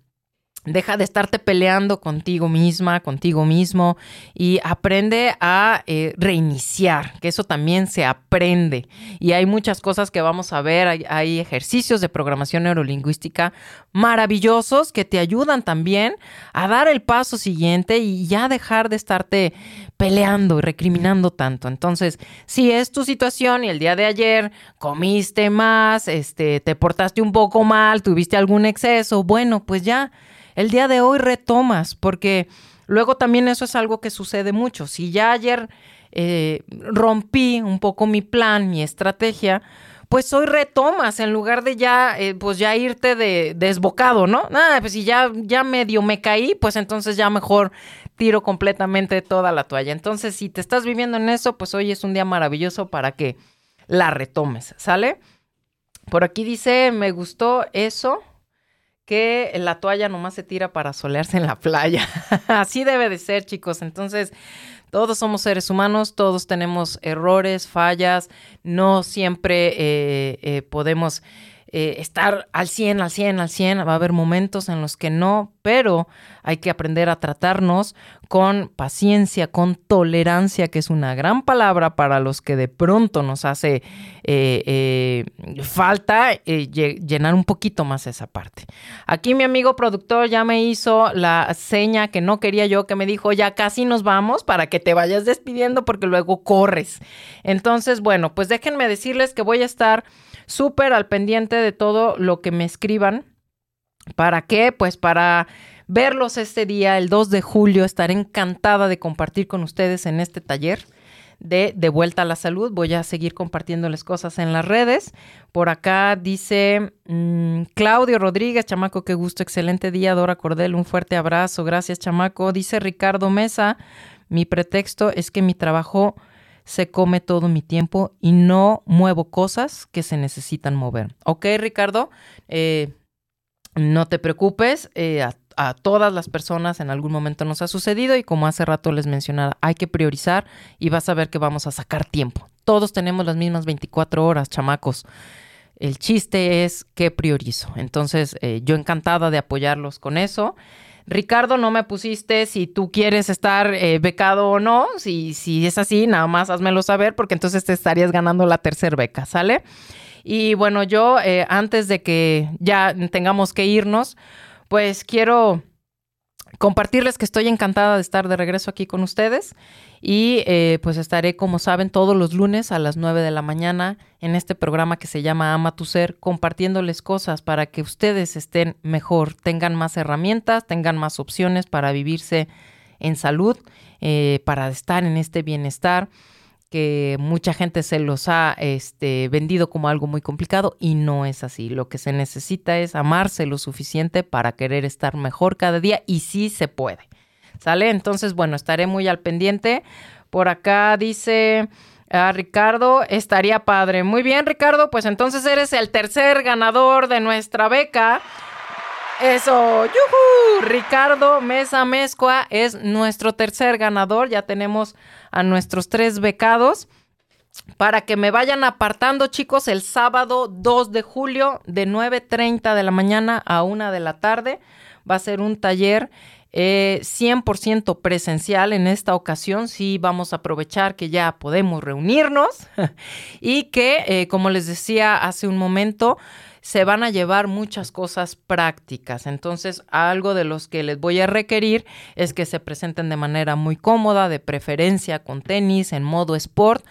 Deja de estarte peleando contigo misma, contigo mismo y aprende a eh, reiniciar, que eso también se aprende. Y hay muchas cosas que vamos a ver, hay, hay, ejercicios de programación neurolingüística maravillosos que te ayudan también a dar el paso siguiente y ya dejar de estarte peleando y recriminando tanto. Entonces, si es tu situación y el día de ayer comiste más, este, te portaste un poco mal, tuviste algún exceso, bueno, pues ya el día de hoy retomas, porque luego también eso es algo que sucede mucho. Si ya ayer eh, rompí un poco mi plan, mi estrategia, pues hoy retomas en lugar de ya, eh, pues ya irte de desbocado, ¿no? Nada, pues si ya, ya medio me caí, pues entonces ya mejor tiro completamente toda la toalla. Entonces, si te estás viviendo en eso, pues hoy es un día maravilloso para que la retomes, ¿sale? Por aquí dice, me gustó eso, que la toalla nomás se tira para solearse en la playa. Así debe de ser, chicos. Entonces, todos somos seres humanos, todos tenemos errores, fallas, no siempre eh, eh, podemos eh, estar al 100, al 100, al 100. Va a haber momentos en los que no, pero hay que aprender a tratarnos con paciencia, con tolerancia, que es una gran palabra para los que de pronto nos hace eh, eh, falta llenar un poquito más esa parte. Aquí mi amigo productor ya me hizo la seña que no quería yo, que me dijo, ya casi nos vamos para que te vayas despidiendo porque luego corres. Entonces, bueno, pues déjenme decirles que voy a estar súper al pendiente de todo lo que me escriban. ¿Para qué? Pues para verlos este día, el 2 de julio. Estaré encantada de compartir con ustedes en este taller de De Vuelta a la Salud. Voy a seguir compartiéndoles cosas en las redes. Por acá dice mm, Claudio Rodríguez, chamaco, qué gusto, excelente día. Dora Cordel, un fuerte abrazo. Gracias, chamaco. Dice Ricardo Mesa, mi pretexto es que mi trabajo se come todo mi tiempo y no muevo cosas que se necesitan mover. Ok, Ricardo, eh, no te preocupes, eh, a, todas las personas en algún momento nos ha sucedido y como hace rato les mencionaba, hay que priorizar y vas a ver que vamos a sacar tiempo. Todos tenemos las mismas 24 horas, chamacos. El chiste es que priorizo. Entonces, eh, yo encantada de apoyarlos con eso. Ricardo, no me pusiste si tú quieres estar eh, becado o no. Si, si es así, nada más házmelo saber porque entonces te estarías ganando la tercera beca, ¿sale? Y bueno, yo eh, antes de que ya tengamos que irnos, pues quiero compartirles que estoy encantada de estar de regreso aquí con ustedes y eh, pues estaré, como saben, todos los lunes a las 9 de la mañana en este programa que se llama Ama tu Ser, compartiéndoles cosas para que ustedes estén mejor, tengan más herramientas, tengan más opciones para vivirse en salud, eh, para estar en este bienestar que mucha gente se los ha este, vendido como algo muy complicado y no es así. Lo que se necesita es amarse lo suficiente para querer estar mejor cada día y sí se puede. ¿Sale? Entonces, bueno, estaré muy al pendiente. Por acá dice ah, Ricardo, estaría padre. Muy bien, Ricardo, pues entonces eres el tercer ganador de nuestra beca. Eso, ¡yuhu! Ricardo Mesa Mezcua es nuestro tercer ganador. Ya tenemos a nuestros tres becados. Para que me vayan apartando, chicos, el sábado 2 de julio de 9.30 de la mañana a 1 de la tarde va a ser un taller 100% eh, presencial en esta ocasión. Sí, vamos a aprovechar que ya podemos reunirnos y que, eh, como les decía hace un momento, se van a llevar muchas cosas prácticas. Entonces, algo de los que les voy a requerir es que se presenten de manera muy cómoda, de preferencia con tenis, en modo sport,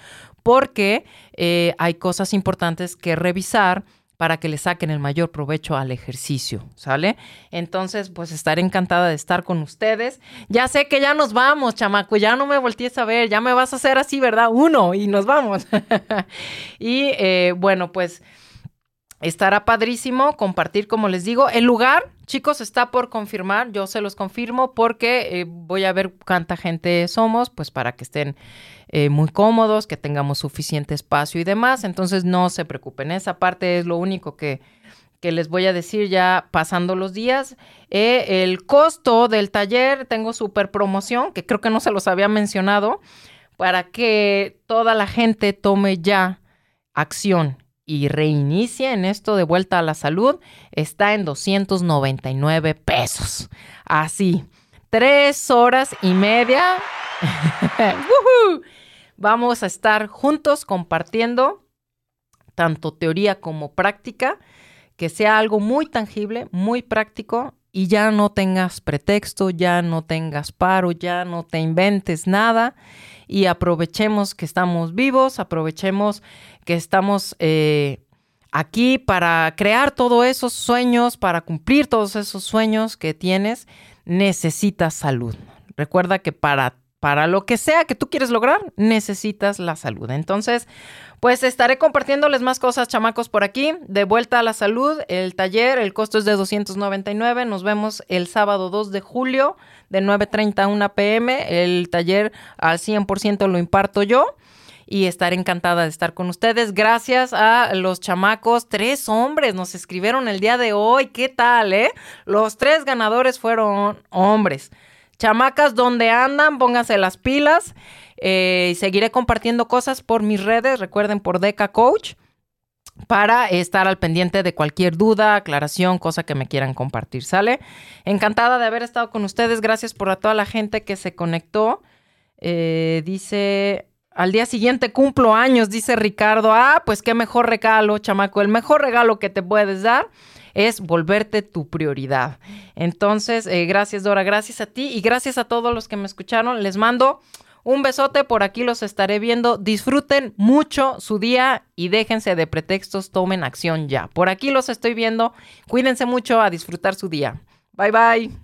porque eh, hay cosas importantes que revisar para que le saquen el mayor provecho al ejercicio, ¿sale? Entonces, pues estaré encantada de estar con ustedes. Ya sé que ya nos vamos, chamaco, ya no me voltees a ver, ya me vas a hacer así, ¿verdad? Uno y nos vamos. y eh, bueno, pues Estará padrísimo compartir, como les digo. El lugar, chicos, está por confirmar. Yo se los confirmo porque eh, voy a ver cuánta gente somos, pues para que estén eh, muy cómodos, que tengamos suficiente espacio y demás. Entonces, no se preocupen. Esa parte es lo único que, que les voy a decir ya pasando los días. Eh, el costo del taller, tengo super promoción, que creo que no se los había mencionado, para que toda la gente tome ya acción y reinicia en esto de vuelta a la salud, está en 299 pesos. Así, tres horas y media. Vamos a estar juntos compartiendo tanto teoría como práctica, que sea algo muy tangible, muy práctico y ya no tengas pretexto, ya no tengas paro, ya no te inventes nada y aprovechemos que estamos vivos, aprovechemos que estamos eh, aquí para crear todos esos sueños, para cumplir todos esos sueños que tienes, necesitas salud. Recuerda que para para lo que sea que tú quieres lograr, necesitas la salud. Entonces, pues estaré compartiéndoles más cosas, chamacos, por aquí. De vuelta a la salud, el taller, el costo es de 299. Nos vemos el sábado 2 de julio de 9.30 a 1 pm. El taller al 100% lo imparto yo y estaré encantada de estar con ustedes. Gracias a los chamacos, tres hombres nos escribieron el día de hoy. ¿Qué tal, eh? Los tres ganadores fueron hombres. Chamacas, donde andan, pónganse las pilas. Eh, seguiré compartiendo cosas por mis redes, recuerden por Deca Coach, para estar al pendiente de cualquier duda, aclaración, cosa que me quieran compartir, ¿sale? Encantada de haber estado con ustedes, gracias por a toda la gente que se conectó. Eh, dice, al día siguiente cumplo años, dice Ricardo. Ah, pues qué mejor regalo, chamaco. El mejor regalo que te puedes dar es volverte tu prioridad. Entonces, eh, gracias Dora, gracias a ti y gracias a todos los que me escucharon. Les mando un besote, por aquí los estaré viendo. Disfruten mucho su día y déjense de pretextos, tomen acción ya. Por aquí los estoy viendo. Cuídense mucho a disfrutar su día. Bye bye.